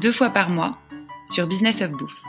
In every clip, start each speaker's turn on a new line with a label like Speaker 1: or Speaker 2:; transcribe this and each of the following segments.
Speaker 1: deux fois par mois sur Business of Bouffe.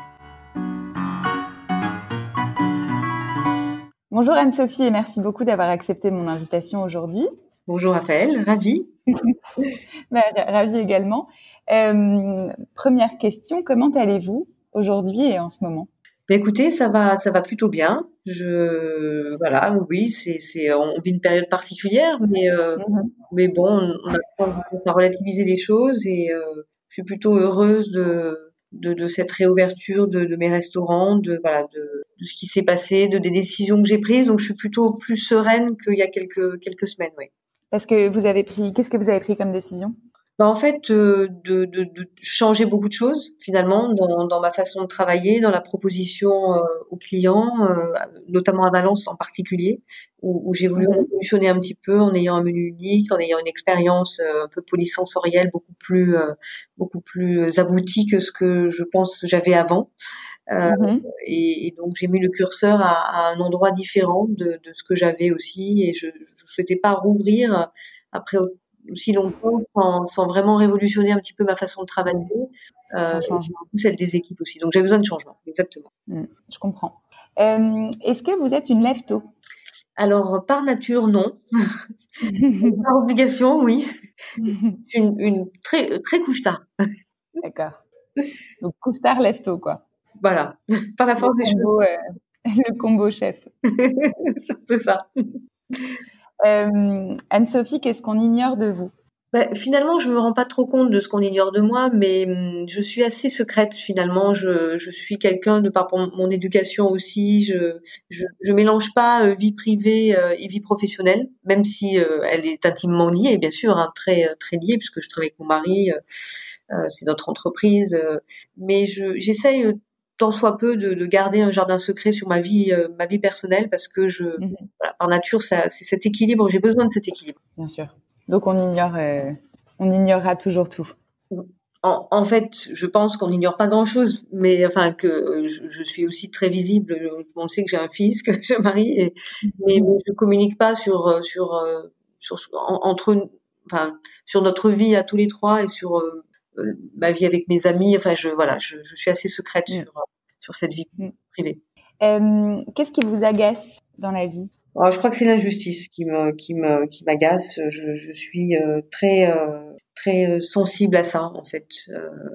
Speaker 1: Bonjour Anne-Sophie et merci beaucoup d'avoir accepté mon invitation aujourd'hui.
Speaker 2: Bonjour Raphaël, ravi.
Speaker 1: bah, ravi également. Euh, première question, comment allez-vous aujourd'hui et en ce moment?
Speaker 2: Ben écoutez, ça va, ça va plutôt bien. Je, voilà, oui, c'est, c'est, on vit une période particulière, mais, euh, mm-hmm. mais bon, on, a à relativiser les choses et euh, je suis plutôt heureuse de, de, cette réouverture de, de, mes restaurants, de voilà, de, de ce qui s'est passé, de des décisions que j'ai prises. Donc, je suis plutôt plus sereine qu'il y a quelques quelques semaines, oui.
Speaker 1: Parce que vous avez pris, qu'est-ce que vous avez pris comme décision?
Speaker 2: Bah en fait euh, de, de, de, changer beaucoup de choses finalement dans, dans ma façon de travailler, dans la proposition euh, aux clients, euh, notamment à Valence en particulier, où, où j'ai voulu mhm. révolutionner un petit peu en ayant un menu unique, en ayant une expérience un peu polysensorielle beaucoup plus beaucoup plus aboutie que ce que je pense j'avais avant. Mhm. et, et, donc j'ai mis le curseur à, à, un endroit différent de, de ce que j'avais aussi, et je ne souhaitais pas rouvrir après aussi longtemps sans, sans, vraiment révolutionner un petit peu ma façon de travailler, euh, celle des équipes aussi. Donc j'ai besoin de changement, exactement.
Speaker 1: Mmh, je comprends. Euh, Est-ce que vous êtes une lève tôt
Speaker 2: Alors par nature non, par obligation oui. une, une très très couche tard.
Speaker 1: D'accord. Donc couche tard, lève tôt quoi.
Speaker 2: Voilà, par la force des
Speaker 1: choses. Euh, le combo chef.
Speaker 2: C'est un peu ça.
Speaker 1: Euh, Anne-Sophie, qu'est-ce qu'on ignore de vous?
Speaker 2: Bah, finalement, je me rends pas trop compte de ce qu'on ignore de moi, mais hum, je suis assez secrète finalement. Je, suis quelqu'un de par mon éducation aussi. Je, je, mélange pas euh, vie privée euh, et vie professionnelle, même si elle est intimement liée, bien sûr, hein, très très liée puisque je travaille avec mon mari. c'est notre entreprise, mais je j'essaye tant soit peu de, de, garder un jardin secret sur ma vie, euh, ma vie personnelle, parce que je, mhm. voilà, par nature, c'est cet équilibre. J'ai besoin de cet équilibre.
Speaker 1: Bien sûr. Donc on ignore, euh, on ignorera toujours tout.
Speaker 2: En, en fait, je pense qu'on n'ignore pas grand-chose, mais enfin que je, je, suis aussi très visible. On sait que j'ai un fils, que j'ai un mari, et, mais, mais, je communique pas sur euh, sur sur, entre enfin sur notre vie à tous les trois et sur ma vie avec mes amis. Enfin, je voilà, je, je suis assez secrète mm. sur sur cette vie mm. privée.
Speaker 1: Euh, Qu'est-ce qui vous agace dans la vie?
Speaker 2: Oh, Je crois que c'est l'injustice qui me qui me qui m'agace. Je, je, suis euh, très euh, très euh, sensible à ça en fait.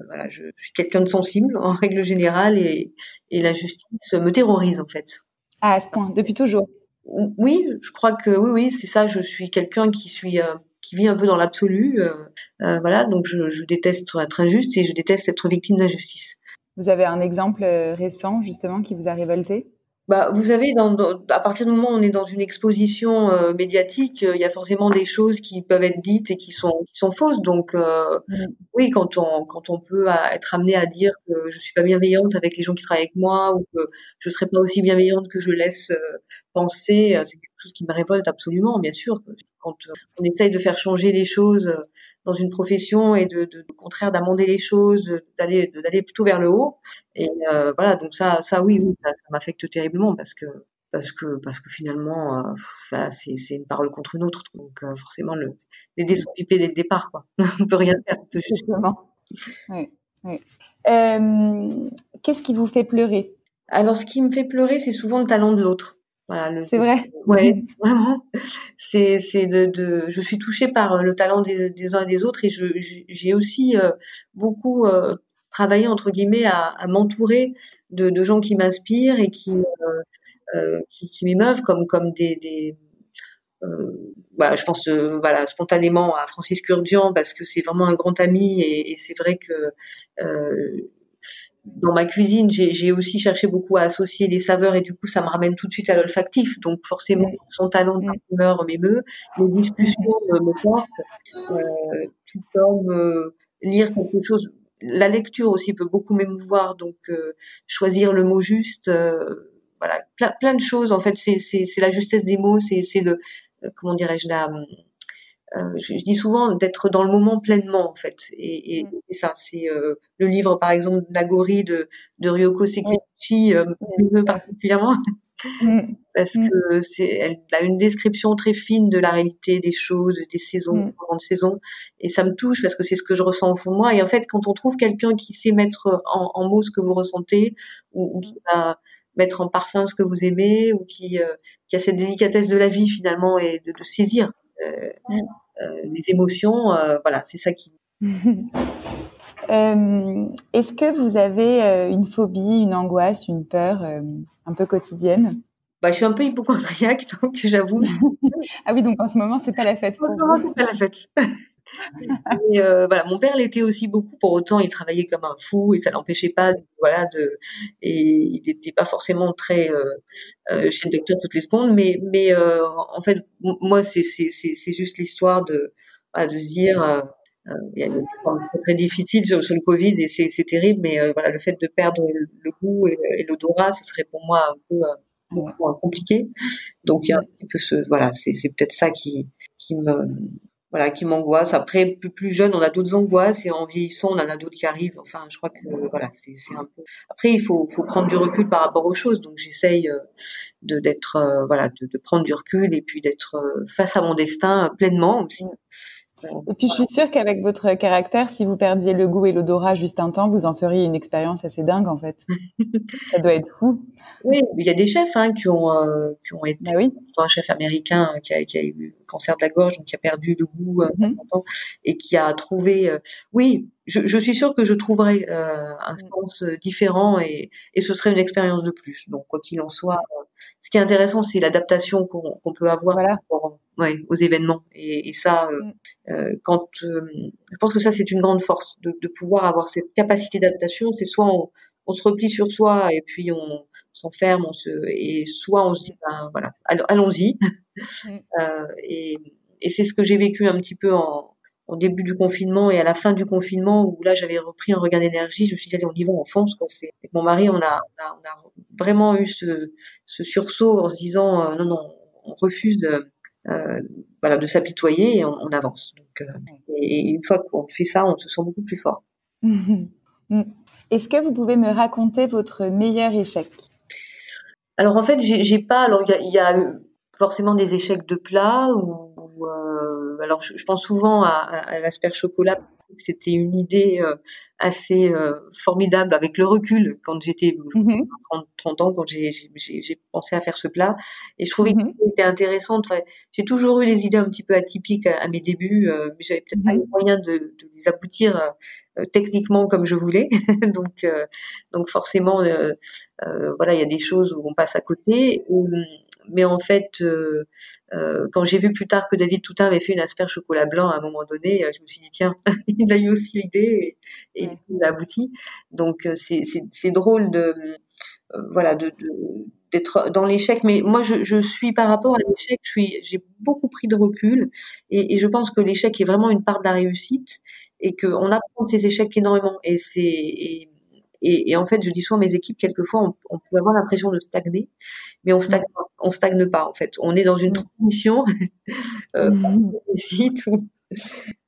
Speaker 2: voilà, je, suis quelqu'un de sensible en règle générale et et l'injustice me terrorise en fait.
Speaker 1: Ah, à ce point, depuis toujours?
Speaker 2: Oui, je crois que oui, oui, c'est ça. Je suis quelqu'un qui suis qui vit un peu dans l'absolu. Euh, voilà, donc je, je, déteste être injuste et je déteste être victime d'injustice.
Speaker 1: Vous avez un exemple euh, récent justement qui vous a révolté?
Speaker 2: Bah, vous savez, dans, à partir du moment où on est dans une exposition euh, médiatique, euh, il y a forcément des choses qui peuvent être dites et qui sont qui sont fausses. Donc, euh, mmh. oui, quand on quand on peut être amené à dire que je suis pas bienveillante avec les gens qui travaillent avec moi ou que je serai pas aussi bienveillante que je laisse penser, c'est quelque chose qui me révolte absolument, bien sûr. Quand on essaye de faire changer les choses dans une profession et de, de, contraire d'amender les choses, d'aller d'aller plutôt vers le haut. Et euh, voilà, donc ça, ça oui, ça, m'affecte terriblement parce que parce que parce que finalement, euh, ça c'est une parole contre une autre. Donc euh, forcément, le, les dés sont pipés dès le départ, quoi. on peut rien faire. On peut
Speaker 1: Justement. Oui. oui. Euh, Qu'est-ce qui vous fait pleurer?
Speaker 2: Alors, ce qui me fait pleurer, c'est souvent le talent de l'autre.
Speaker 1: Voilà, c'est vrai.
Speaker 2: Ouais, vraiment. C'est c'est de, de je suis touchée par euh, le talent des, des uns et des autres et je j'ai aussi euh, beaucoup euh, travaillé entre guillemets à, à m'entourer de, de gens qui m'inspirent et qui euh, qui, qui m'émeuvent comme comme des, des voilà, je pense voilà spontanément à Francis Kurdian parce que c'est vraiment un grand ami et, et c'est vrai que dans ma cuisine, j'ai aussi cherché beaucoup à associer les saveurs et du coup, ça me ramène tout de suite à l'olfactif. Donc, forcément, son talent de parfumeur m'émeut. Les discussions me, portent. Euh, tout comme euh, lire quelque chose. la lecture aussi peut beaucoup m'émouvoir, donc choisir le mot juste, voilà, plein, plein de choses. En fait, c'est la justesse des mots, c'est c'est le comment dirais-je la euh, je, dis souvent d'être dans le moment pleinement en fait. Et, et, mm. ça c'est euh, le livre par exemple Nagori de, de Ryoko Sekiguchi euh, me particulièrement. Mm. parce mm. que c'est elle a une description très fine de la réalité des choses des saisons des grandes saisons. Et ça me touche parce que c'est ce que je ressens au fond de moi. Et en fait quand on trouve quelqu'un qui sait mettre en, en, mots ce que vous ressentez ou, ou qui va mettre en parfum ce que vous aimez ou qui, euh, qui a cette délicatesse de la vie finalement et de, de saisir les émotions. Euh, voilà, c'est ça qui.
Speaker 1: Est-ce que vous avez une phobie, une angoisse, une peur un peu quotidienne?
Speaker 2: Bah, je suis un peu hypochondriaque, donc j'avoue.
Speaker 1: ah oui, donc en ce moment, c'est pas la fête.
Speaker 2: En ce moment, c'est pas la fête. Euh, voilà, mon père l'était aussi beaucoup. Pour autant, il travaillait comme un fou et ça l'empêchait pas, voilà, de. Et il n'était pas forcément très euh, euh, chez le docteur toutes les secondes, mais mais en fait, moi, c'est c'est c'est juste l'histoire de de se dire. Il y a une très, difficile sur, le Covid et c'est terrible, mais voilà, le fait de perdre le, goût et, l'odorat, ce serait pour moi un peu compliqué. Donc il y a un peu ce, voilà, c'est peut-être ça qui qui me voilà, qui m'angoisse. Après, plus, jeune, on a d'autres angoisses et en vieillissant, on en a d'autres qui arrivent. Enfin, je crois que voilà, c'est un peu. Après, il faut, faut prendre du recul par rapport aux choses. Donc, j'essaye euh, de d'être euh, voilà, de, de, prendre du recul et puis d'être euh, face à mon destin pleinement aussi.
Speaker 1: Et puis je suis sûre qu'avec votre caractère, si vous perdiez le goût et l'odorat juste un temps, vous en feriez une expérience assez dingue en fait. ça doit être fou.
Speaker 2: Oui, il y a des chefs hein, qui ont euh, qui ont été. Bah oui. Un chef américain qui a, qui a eu cancer de la gorge, donc qui a perdu le goût euh, mm et qui a trouvé. Euh, oui, je, je, suis sûre que je trouverais euh, un mm. sens différent et, et ce serait une expérience de plus. Donc quoi qu'il en soit, ce qui est intéressant, c'est l'adaptation qu'on peut avoir ouais, aux événements. Et, et ça, mm. euh, quand je pense que ça c'est une grande force de, de pouvoir avoir cette capacité d'adaptation. C'est soit on, on se replie sur soi et puis on s'enferme, on se et soit on se dit ben voilà, allons-y. Mm. euh, et, et c'est ce que j'ai vécu un petit peu en, au début du confinement et à la fin du confinement où là j'avais repris un regain d'énergie, je me suis dit allez on y va, on fonce quoi. Avec mon mari on a, on a, on a vraiment eu ce, ce sursaut en se disant euh, non non on refuse de euh, voilà de s'apitoyer et on, on avance. Donc euh, et, une fois qu'on fait ça, on se sent beaucoup plus fort.
Speaker 1: Mm. Est-ce que vous pouvez me raconter votre meilleur échec?
Speaker 2: Alors en fait, j'ai pas. Alors il y a, y a, forcément des échecs de plat ou, ou euh, alors je, je, pense souvent à, à l'asperge chocolat c'était une idée euh, assez euh, formidable avec le recul quand j'étais 30, mmh 30, ans, quand j'ai pensé à faire ce plat. Et je trouvais mmh que c'était intéressant. J'ai toujours eu des idées un petit peu atypiques à, mes débuts, euh, mais j'avais peut-être pas les mmh moyens de, de les aboutir techniquement comme je voulais. donc, donc forcément, voilà, il y a des choses où on passe à côté mais en fait, euh, euh, quand j'ai vu plus tard que David Toutain avait fait une asperge chocolat blanc à un moment donné, euh, je me suis dit tiens, il a eu aussi l'idée et, et il a abouti. Donc c'est drôle de voilà de, d'être dans l'échec. Mais moi je, je, suis par rapport à l'échec je suis j'ai beaucoup pris de recul et, et je pense que l'échec est vraiment une part de la réussite et qu'on apprend de ces échecs énormément. Et c'est et, et, en fait, je dis souvent à mes équipes, quelquefois, on, on peut avoir l'impression de stagner, mais on stagne, on stagne pas. En fait, on est dans une transition euh, mmh. réussite ou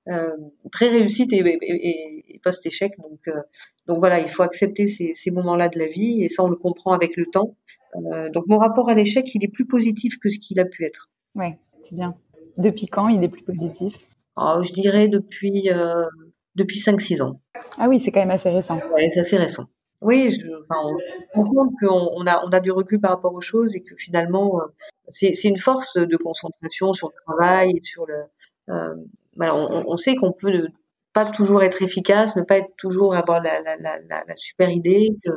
Speaker 2: euh, pré-réussite et, et, et post-échec. Donc, euh, donc voilà, il faut accepter ces, ces moments-là de la vie, et ça, on le comprend avec le temps. Euh, donc mon rapport à l'échec, il est plus positif que ce qu'il a pu être.
Speaker 1: Ouais, c'est bien. Depuis quand il est plus positif?
Speaker 2: Oh, Je dirais depuis euh, depuis 5-6 ans.
Speaker 1: Ah oui, c'est quand même assez récent.
Speaker 2: Oui, c'est assez récent. Oui, je, enfin, on, on compte qu'on on a, on a du recul par rapport aux choses et que finalement, euh, c'est, une force de concentration sur le travail sur le. Euh, voilà, on, on sait qu'on peut ne pas toujours être efficace, ne pas être toujours avoir la, la, la, la super idée. Que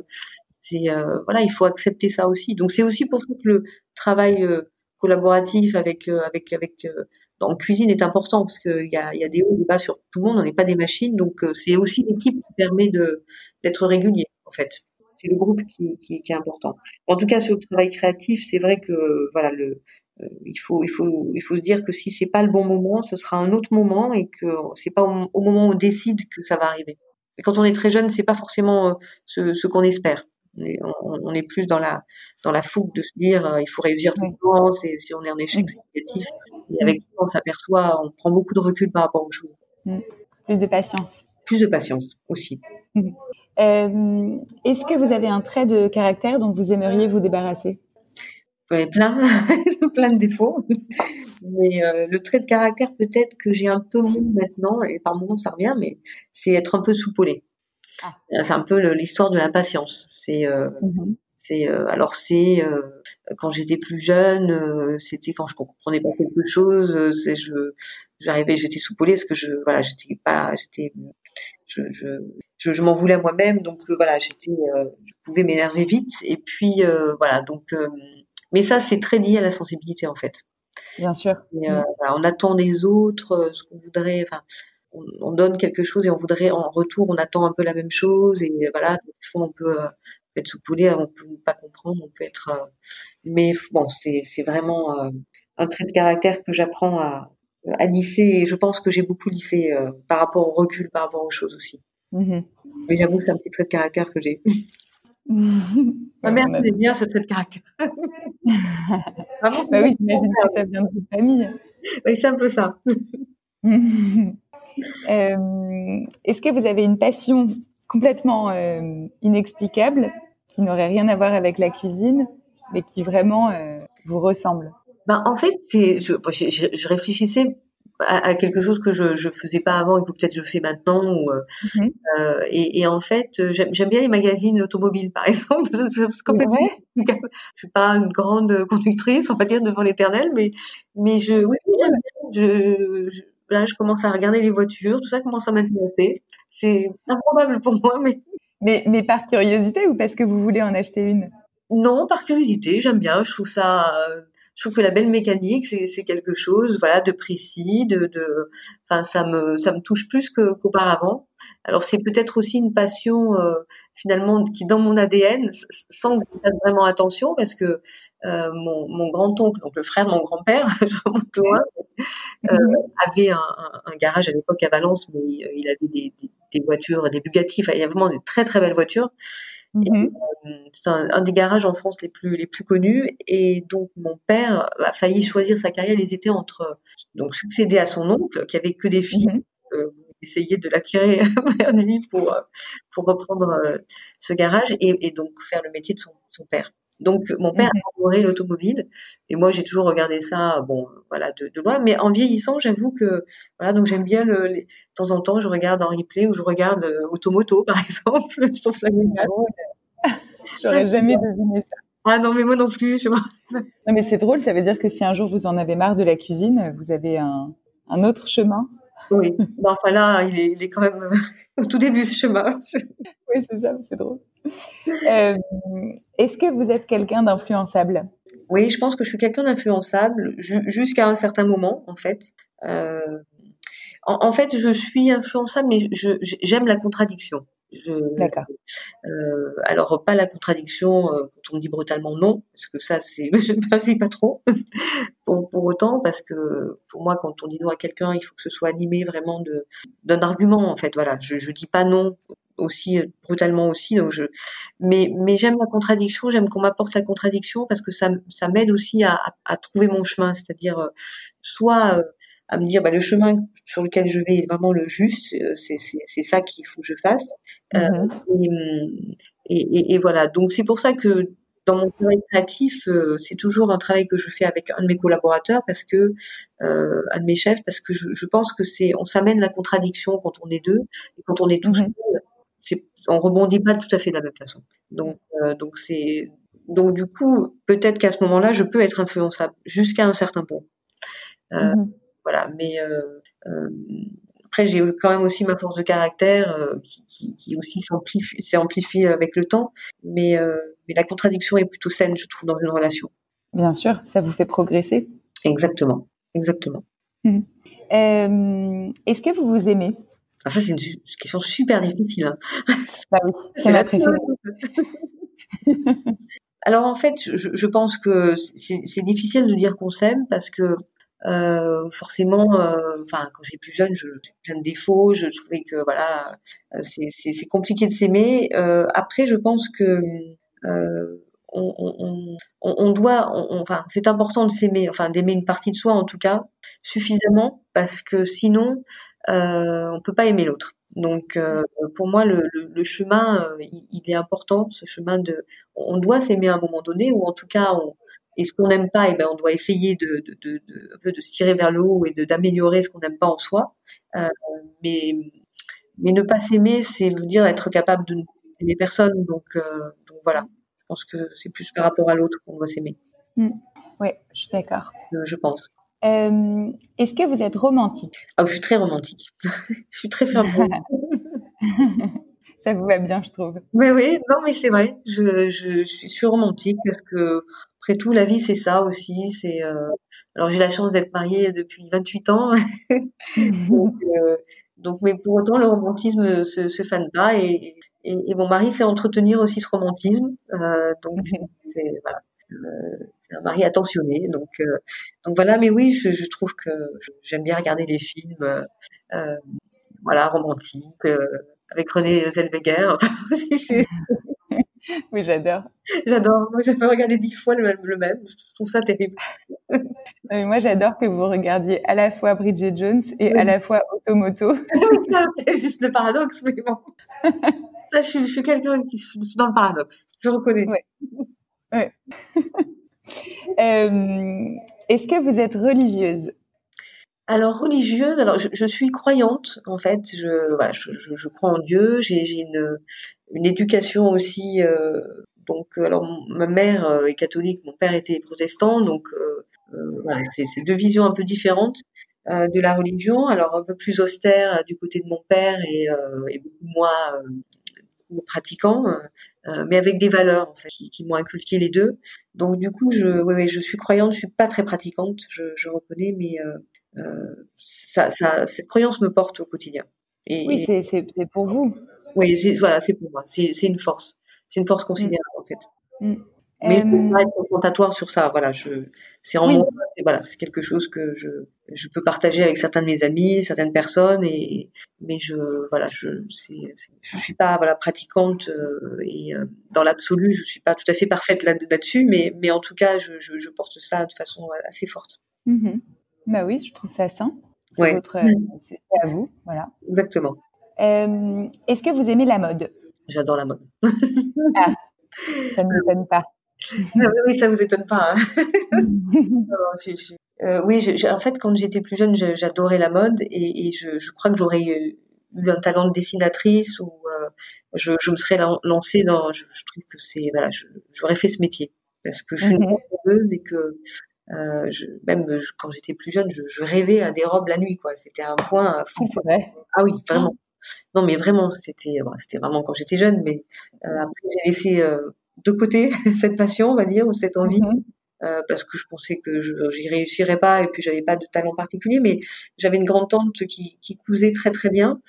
Speaker 2: c'est euh, voilà, il faut accepter ça aussi. Donc c'est aussi pour ça que le travail euh, collaboratif avec avec avec en cuisine est important parce qu'il y a, y a des hauts et des bas sur tout le monde, on n'est pas des machines, donc euh, c'est aussi l'équipe qui permet d'être régulier en fait. C'est le groupe qui, qui, qui, est important. En tout cas, sur le travail créatif, c'est vrai que voilà le euh, il faut il faut il faut se dire que si c'est pas le bon moment, ce sera un autre moment et que c'est pas au, moment où on décide que ça va arriver. quand on est très jeune, c'est pas forcément ce, ce qu'on espère. On, est plus dans la dans la fougue de se dire il faut réussir tout le temps. Si on est en échec, c'est négatif. Et avec temps, on s'aperçoit, on prend beaucoup de recul par rapport aux choses.
Speaker 1: Plus de patience.
Speaker 2: Plus de patience aussi.
Speaker 1: Euh, Est-ce que vous avez un trait de caractère dont vous aimeriez vous débarrasser?
Speaker 2: J'en ai plein, plein de défauts. Mais euh, le trait de caractère peut-être que j'ai un peu moins maintenant, et par moments ça revient, mais c'est être un peu soupolé. Ah. C'est un peu l'histoire de l'impatience. C'est euh, mmh c'est euh, alors c'est euh, quand j'étais plus jeune, euh, c'était quand je comprenais pas quelque chose, c'est je j'arrivais, j'étais soupolée parce que je voilà, j'étais pas j'étais je, je, je, je m'en voulais à moi-même, donc voilà, j'étais, je pouvais m'énerver vite, et puis voilà, donc, mais ça c'est très lié à la sensibilité en fait.
Speaker 1: Bien sûr.
Speaker 2: Voilà, on attend des autres ce qu'on voudrait, enfin, on, on, donne quelque chose et on voudrait en retour, on attend un peu la même chose, et voilà, des fois on peut peut être soupolé, on peut pas comprendre, on peut être. Euh, mais bon, c'est c'est vraiment euh, un trait de caractère que j'apprends à à lisser. Et je pense que j'ai beaucoup lissé euh, par rapport au recul, par rapport aux choses aussi. Mmh mais j'avoue que c'est un petit trait de caractère que j'ai. Ma mère connaît bien ce trait de caractère.
Speaker 1: Vraiment, bah oui, j'imagine que ça vient de votre famille.
Speaker 2: Oui, c'est un peu ça.
Speaker 1: Est-ce que vous avez une passion complètement inexplicable qui n'aurait rien à voir avec la cuisine, mais qui vraiment euh, vous ressemble?
Speaker 2: Ben, En fait, c'est, je, je, réfléchissais à, quelque chose que je ne faisais pas avant et que peut-être je fais maintenant. Ou, euh, euh, et, et, en fait, j'aime bien les magazines automobiles, par exemple. complètement... Je suis pas une grande conductrice, on va dire, devant l'éternel, mais, mais je, oui, je, je, là, je commence à regarder les voitures, tout ça commence à m'intéresser. C'est improbable pour moi, mais
Speaker 1: mais, mais par curiosité ou parce que vous voulez en acheter une?
Speaker 2: Non, par curiosité. J'aime bien. Je trouve ça. Je trouve que la belle mécanique, c'est quelque chose, voilà, de précis, de, de, enfin, ça me, ça me touche plus qu'auparavant. Alors c'est peut-être aussi une passion euh, finalement qui dans mon ADN, sans que je fasse vraiment attention, parce que euh, mon, mon grand-oncle, donc le frère de mon grand-père, je loin, euh, mhm. avait un, un, garage à l'époque à Valence, mais il avait des, des, des voitures, des Bugatti, enfin, il y a vraiment des très très belles voitures. Mhm. Euh, c'est un, un, des garages en France les plus les plus connus et donc mon père a failli choisir sa carrière. Il hésitait entre donc succéder à son oncle qui avait que des filles, mhm. euh, essayer de l'attirer vers lui pour euh, pour reprendre euh, ce garage et, et, donc faire le métier de son, son père. Donc mon père a mhm. adoré l'automobile et moi j'ai toujours regardé ça bon voilà de, de loin mais en vieillissant j'avoue que voilà donc j'aime bien le de temps en temps je regarde en replay ou je regarde euh, Automoto par exemple je trouve ça génial.
Speaker 1: J'aurais jamais deviné ça.
Speaker 2: Ah non mais moi non plus. Je... non
Speaker 1: mais c'est drôle ça veut dire que si un jour vous en avez marre de la cuisine vous avez un, un autre chemin
Speaker 2: oui, mais enfin là, il est, il est quand même au tout début ce chemin.
Speaker 1: oui, c'est ça, c'est drôle. Euh, Est-ce que vous êtes quelqu'un d'influençable?
Speaker 2: Oui, je pense que je suis quelqu'un d'influençable jusqu'à un certain moment, en fait. Euh, en, en, fait, je suis influençable, mais j'aime la contradiction.
Speaker 1: D'accord.
Speaker 2: Euh, alors pas la contradiction euh, quand on me dit brutalement non, parce que ça c'est je ne pas trop. pour, pour, autant, parce que pour moi quand on dit non à quelqu'un, il faut que ce soit animé vraiment de d'un argument en fait. Voilà, je je dis pas non aussi brutalement aussi donc je mais mais j'aime la contradiction j'aime qu'on m'apporte la contradiction parce que ça ça m'aide aussi à, à, à, trouver mon chemin c'est-à-dire euh, soit euh, à me dire bah, le chemin sur lequel je vais est vraiment le juste, euh, c'est ça qu'il faut que je fasse. Euh, mm-hmm. et, et, et, voilà, donc c'est pour ça que dans mon travail créatif, euh, c'est toujours un travail que je fais avec un de mes collaborateurs parce que euh, un de mes chefs parce que je, je pense que c'est on s'amène la contradiction quand on est deux et quand on est tous mm on rebondit pas tout à fait de la même façon. Donc euh, donc c'est donc du coup peut-être qu'à ce moment-là je peux être influençable jusqu'à un certain point. Euh, mm-hmm. Voilà, mais euh, après j'ai quand même aussi ma force de caractère qui, qui, qui, aussi s'amplifie, amplifiée avec le temps, mais, mais la contradiction est plutôt saine, je trouve, dans une relation.
Speaker 1: Bien sûr, ça vous fait progresser.
Speaker 2: Exactement, exactement.
Speaker 1: Mmh. Est-ce que vous vous aimez?
Speaker 2: Ah, Ça, c'est une, question super difficile. Hein.
Speaker 1: Bah oui, c'est ma préférée.
Speaker 2: Alors en fait, je, je pense que c'est difficile de dire qu'on s'aime parce que euh, forcément, euh, enfin, quand j'étais plus jeune, je, plein de défauts, je trouvais que voilà, euh, c'est compliqué de s'aimer. après, je pense que on, on, on, doit, enfin, c'est important de s'aimer, enfin, d'aimer une partie de soi en tout cas suffisamment, parce que sinon, euh, on peut pas aimer l'autre. Donc, pour moi, le, le, chemin, il, il, est important, ce chemin de, on doit s'aimer à un moment donné, ou en tout cas, on, et ce qu'on n'aime pas, eh ben, on doit essayer de, de, de, de, un peu de se tirer vers le haut et de d'améliorer ce qu'on n'aime pas en soi. Euh, mais, mais ne pas s'aimer, c'est veut dire être capable de n'aimer personne. Donc, euh, donc voilà, je pense que c'est plus par rapport à l'autre qu'on doit s'aimer.
Speaker 1: Mmh. Oui, je suis d'accord.
Speaker 2: Euh, je pense.
Speaker 1: Euh, Est-ce que vous êtes romantique?
Speaker 2: Ah, je suis très romantique. je suis très ferme.
Speaker 1: Ça vous va bien, je trouve.
Speaker 2: Mais oui, non, mais c'est vrai. Je, je, je, suis romantique parce que après tout, la vie, c'est ça aussi. C'est euh... alors j'ai la chance d'être mariée depuis 28 ans, donc, euh... donc, mais pour autant, le romantisme se, se fane pas et, et, et mon mari sait entretenir aussi ce romantisme. Donc c'est voilà. Euh, c'est un mari attentionné, donc euh, donc voilà. Mais oui, je, je trouve que j'aime bien regarder des films, euh, voilà, romantiques avec René Zellweger.
Speaker 1: oui, j'adore.
Speaker 2: J'adore. Moi, j'ai regarder dix fois le même, le même. Je trouve ça terrible.
Speaker 1: moi, j'adore que vous regardiez à la fois Bridget Jones et à la fois Automoto.
Speaker 2: c'est juste le paradoxe, mais bon. ça, je, suis, je suis quelqu'un qui suis dans le paradoxe. Je reconnais.
Speaker 1: Ouais. ouais. Euh, Est-ce que vous êtes religieuse?
Speaker 2: Alors religieuse, alors je, suis croyante en fait. Je, crois en Dieu. J'ai une, une éducation aussi. Euh, donc alors ma mère euh, est catholique, mon père était protestant, donc euh, euh c'est deux visions un peu différentes euh, de la religion. Alors un peu plus austère du côté de mon père et beaucoup moins pratiquant, mais avec des valeurs en fait qui, qui m'ont inculqué les deux. Donc du coup, je, ouais, je suis croyante, je suis pas très pratiquante, je, je reconnais, mais euh, ça, ça, cette croyance me porte au quotidien.
Speaker 1: Et, oui, c'est pour vous.
Speaker 2: Oui, voilà, c'est pour moi. C'est une force. C'est une force considérable en fait. Mm. Mais je ne pas être confrontatoire sur ça. Voilà, je, c'est en moi. Voilà, c'est quelque chose que je, je peux partager avec certains de mes amis, certaines personnes, et mais je, voilà, je, c'est, je suis pas voilà pratiquante euh, et euh, dans l'absolu, je suis pas tout à fait parfaite là, là-dessus, mais mais en tout cas, je, je, je porte ça de façon assez forte.
Speaker 1: Mm-hmm. Bah oui, je trouve ça sain.
Speaker 2: C'est
Speaker 1: c'est à vous, voilà.
Speaker 2: Exactement.
Speaker 1: Euh, Est-ce que vous aimez la mode?
Speaker 2: J'adore la mode.
Speaker 1: ah, ça ne m'étonne pas.
Speaker 2: Ah oui, ça vous étonne pas. Hein. euh, oui, je, en fait, quand j'étais plus jeune, j'adorais la mode et, et je, je, crois que j'aurais eu un talent de dessinatrice ou euh, je, je, me serais lancée dans. Je, trouve que c'est voilà, j'aurais fait ce métier parce que je suis une mmh et que euh, je, même quand j'étais plus jeune, je, je, rêvais à des robes la nuit, quoi. C'était un point fou.
Speaker 1: Ah,
Speaker 2: ah oui, vraiment. Non, mais vraiment, c'était, bon, c'était vraiment quand j'étais jeune, mais euh, après j'ai laissé euh, de côté cette passion, on va dire, ou cette envie, mm-hmm. euh, parce que je pensais que je j'y réussirais pas, et puis j'avais pas de talent particulier, mais j'avais une grande tante qui, qui cousait très très bien,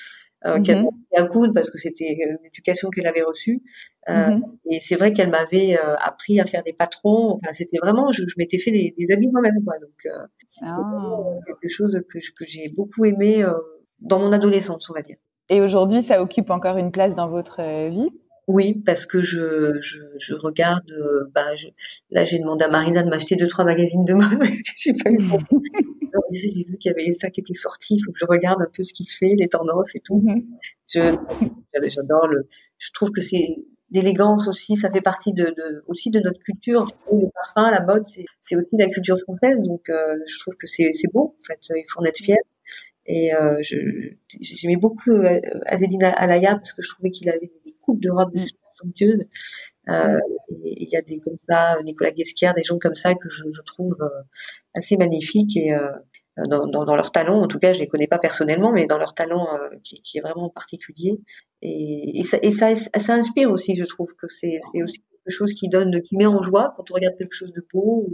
Speaker 2: euh, qui avait un coup parce que c'était une éducation qu'elle avait reçue. Euh, mmh et c'est vrai qu'elle m'avait euh, appris à faire des patrons. Enfin, c'était vraiment, je, je m'étais fait des, des, habits moi-même, quoi. Donc, euh, c'était ah. quelque chose que, que j'ai beaucoup aimé euh, dans mon adolescence, on va dire.
Speaker 1: Et aujourd'hui, ça occupe encore une place dans votre vie?
Speaker 2: Oui, parce que je, je, je regarde. bah, je, là, j'ai demandé à Marina de m'acheter deux trois magazines de mode parce que j'ai pas eu le temps j'ai vu qu'il y avait ça qui était sorti, il faut que je regarde un peu ce qui se fait, les tendances et tout. Mhm. J'adore le, je trouve que c'est l'élégance aussi, ça fait partie de, de, aussi de notre culture. Le parfum, la mode, c'est aussi de la culture française, donc euh, je trouve que c'est beau. En fait, il faut en être fier. Et euh, j'aimais beaucoup euh, Azedine Alaya parce que je trouvais qu'il avait des coupes de robes mm. somptueuses. Euh, il y a des comme ça, Nicolas Guesquière, des gens comme ça que je, je trouve euh, assez magnifiques et euh, dans, dans, dans, leur talent. En tout cas, je les connais pas personnellement, mais dans leur talent qui, qui, est vraiment particulier. Et, et, ça, et ça, ça, inspire aussi. Je trouve que c'est aussi quelque chose qui donne, qui met en joie quand on regarde quelque chose de beau.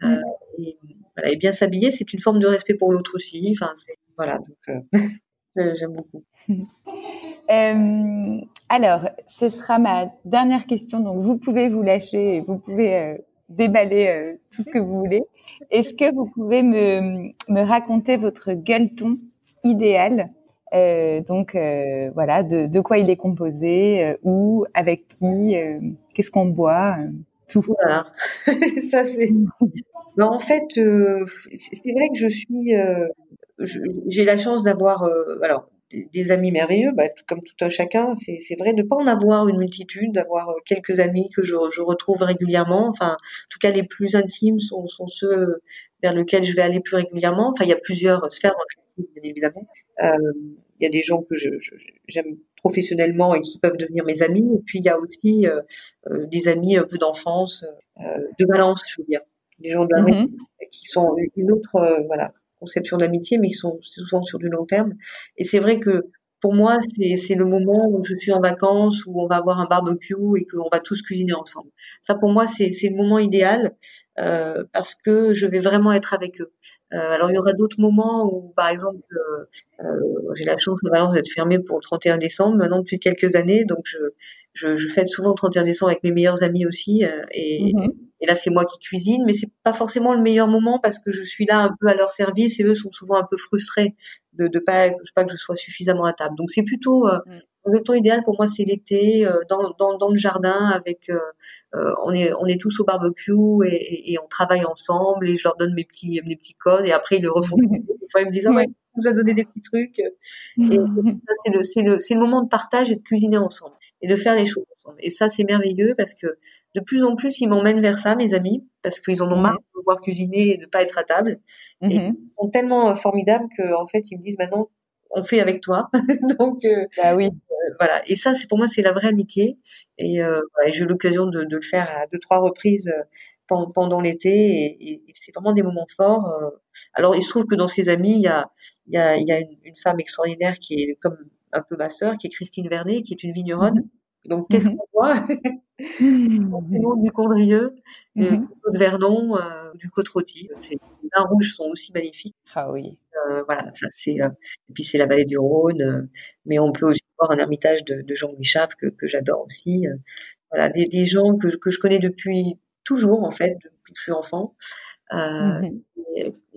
Speaker 2: Mm. et, voilà, et bien s'habiller, c'est une forme de respect pour l'autre aussi. Enfin, voilà, donc j'aime beaucoup.
Speaker 1: Euh, alors, ce sera ma dernière question. Donc, vous pouvez vous lâcher, vous pouvez euh, déballer tout ce que vous voulez. Est-ce que vous pouvez me, me raconter votre gueuleton idéal donc voilà, de, de, quoi il est composé, où, avec qui, qu'est-ce qu'on boit, tout.
Speaker 2: Voilà, ça c'est. Ben, en fait, c'est vrai que je suis, j'ai la chance d'avoir, alors des, amis merveilleux, bah, comme tout un chacun. C'est vrai de pas en avoir une multitude, d'avoir quelques amis que je, je, retrouve régulièrement. Enfin, en tout cas, les plus intimes sont, sont ceux vers lesquels je vais aller plus régulièrement. Enfin, il y a plusieurs sphères dans bien évidemment. Euh, il y a des gens que j'aime je, professionnellement et qui peuvent devenir mes amis. Et puis il y a aussi euh, euh, des amis un peu d'enfance, de Valence, je veux dire, des gens d'un mm-hmm. qui sont une autre voilà conception d'amitié, mais qui sont souvent sur du long terme. Et c'est vrai que pour moi, c'est le moment où je suis en vacances, où on va avoir un barbecue et qu'on va tous cuisiner ensemble. Ça, pour moi, c'est le moment idéal euh, parce que je vais vraiment être avec eux. Euh, alors, il y aura d'autres moments où, par exemple, euh, j'ai la chance de Valence d'être fermée pour le 31 décembre maintenant depuis quelques années, donc je, je, fête souvent le 31 décembre avec mes meilleurs amis aussi. Et, mmh et là, c'est moi qui cuisine, mais c'est pas forcément le meilleur moment parce que je suis là un peu à leur service et eux sont souvent un peu frustrés de, de pas, pas que je sois suffisamment à table. Donc c'est plutôt euh, mm. le temps idéal pour moi, c'est l'été euh, dans, dans, dans le jardin avec euh, on est on est tous au barbecue et, et, on travaille ensemble et je leur donne mes petits mes petits codes et après ils le refont. Des fois ils me disent oh, ouais, nous a donné des petits trucs. Et c'est le c'est le c'est le moment de partage et de cuisiner ensemble et de faire les choses ensemble. Et ça c'est merveilleux parce que de plus en plus, ils m'emmènent vers ça, mes amis, parce qu'ils en ont marre de voir cuisiner et de pas être à table. Et mhm. ils sont tellement euh, formidables qu'en en fait, ils me disent maintenant, on fait avec toi. Donc, euh,
Speaker 1: bah oui.
Speaker 2: Euh, voilà. Et ça, c'est pour moi, c'est la vraie amitié. Et, j'ai eu l'occasion de, le faire à deux, trois reprises pendant, l'été. Et, c'est vraiment des moments forts. Alors, il se trouve que dans ces amis, il y a, il y a, il y a une, femme extraordinaire qui est comme un peu ma sœur, qui est Christine Vernet, qui est une vigneronne. Mhm. Donc, qu'est-ce mmh qu'on voit? Mmh. du Condrieux, du mmh de Vernon, euh, du Côte-Rôti. Les vins rouges sont aussi magnifiques.
Speaker 1: Ah oui.
Speaker 2: Euh, voilà, ça c'est. Euh, et puis c'est la vallée du Rhône, euh, mais on peut aussi voir un ermitage de, de Jean Louis que, que j'adore aussi. voilà, des, des gens que, que je connais depuis toujours en fait, depuis que je suis enfant. Euh,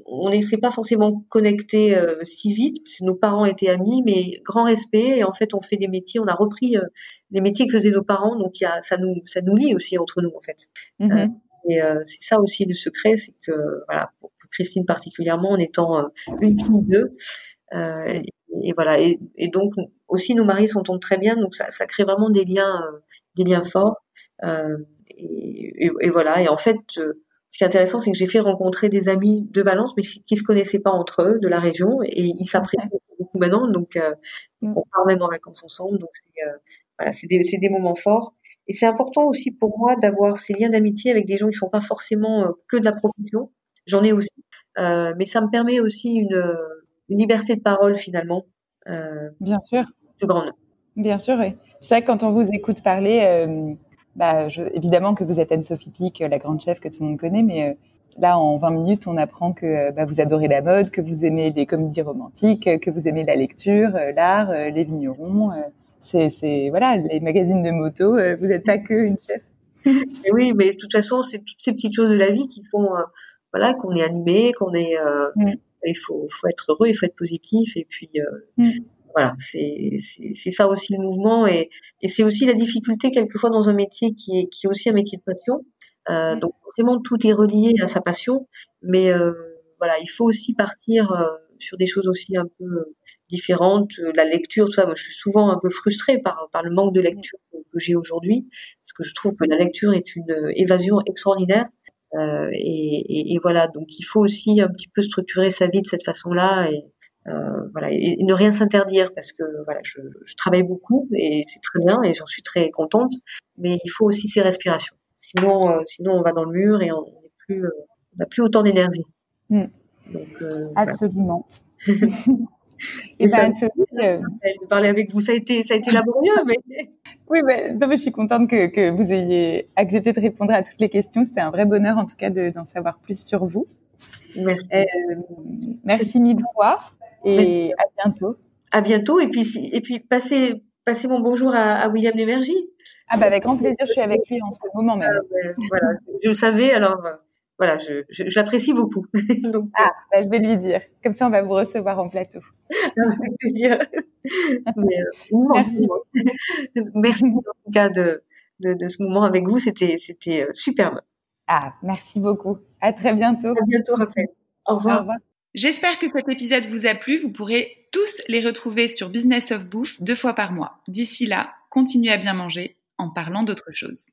Speaker 2: on ne s'est pas forcément connecté euh, si vite, parce que nos parents étaient amis, mais grand respect. Et en fait, on fait des métiers, on a repris euh, les métiers que faisaient nos parents, donc il y a, ça nous ça nous lie aussi entre nous en fait. Mm-hmm. et c'est ça aussi le secret, c'est que voilà, pour Christine particulièrement, en étant une fille d'eux, et, voilà. Et, donc aussi nos maris s'entendent très bien, donc ça, ça crée vraiment des liens, des liens forts. Et, et, voilà. Et en fait, qui est intéressant, c'est que j'ai fait rencontrer des amis de Valence, mais qui se connaissaient pas entre eux, de la région, et ils s'apprécient beaucoup maintenant. Donc, euh, mm. on part même en vacances ensemble. Donc, c'est euh, voilà, c'est des, des, moments forts. Et c'est important aussi pour moi d'avoir ces liens d'amitié avec des gens qui sont pas forcément euh, que de la profession. J'en ai aussi, mais ça me permet aussi une, une liberté de parole finalement.
Speaker 1: Bien sûr.
Speaker 2: De grande.
Speaker 1: Bien sûr, oui. C'est vrai que quand on vous écoute parler bah, je, évidemment que vous êtes Anne-Sophie Pic, la grande chef que tout le monde connaît, mais euh, là, en 20 minutes, on apprend que euh, bah, vous adorez la mode, que vous aimez les comédies romantiques, que vous aimez la lecture, euh, l'art, les vignerons. c'est, voilà, les magazines de moto. vous n'êtes pas que une chef.
Speaker 2: oui, mais de toute façon, c'est toutes ces petites choses de la vie qui font, voilà, qu'on est animé, qu'on est. Mm. Il faut, faut, être heureux, il faut être positif, et puis. Mm voilà, c'est ça aussi le mouvement et, et c'est aussi la difficulté quelquefois dans un métier qui est, qui est aussi un métier de passion. Euh, donc forcément tout est relié à sa passion, mais euh, voilà, il faut aussi partir euh, sur des choses aussi un peu différentes. La lecture, tout ça, moi je suis souvent un peu frustrée par, par le manque de lecture que j'ai aujourd'hui, parce que je trouve que la lecture est une évasion extraordinaire. Euh, et, et, et, voilà, donc il faut aussi un petit peu structurer sa vie de cette façon-là et, euh, voilà, et, ne rien s'interdire parce que voilà, je, je, travaille beaucoup et c'est très bien et j'en suis très contente, mais il faut aussi ces respirations. Sinon, euh, sinon on va dans le mur et on euh, n'a plus autant d'énergie.
Speaker 1: Mm. Donc, Absolument.
Speaker 2: et, ben, de parler avec vous, ça a été, ça a été laborieux, mais.
Speaker 1: Oui, mais, non, mais je suis contente que, que, vous ayez accepté de répondre à toutes les questions. C'était un vrai bonheur, en tout cas, d'en savoir plus sur vous.
Speaker 2: Merci.
Speaker 1: merci mille fois et à bientôt.
Speaker 2: À bientôt et puis et puis passez passer mon bonjour à, William Lémergie
Speaker 1: Ah bah avec grand plaisir, je suis avec lui en ce moment même. Ah,
Speaker 2: voilà, je le savais, alors voilà, je, je, l'apprécie beaucoup.
Speaker 1: Donc, ah, bah, je vais lui dire. Comme ça, on va vous recevoir en plateau.
Speaker 2: Avec plaisir. Mais, merci. merci en tout cas de, de, de ce moment avec vous. C'était, c'était superbe.
Speaker 1: Ah, merci beaucoup. À très bientôt.
Speaker 2: À bientôt, Raphaël. Au revoir. Au revoir.
Speaker 1: J'espère que cet épisode vous a plu. Vous pourrez tous les retrouver sur Business of Bouffe deux fois par mois. D'ici là, continuez à bien manger en parlant d'autre chose.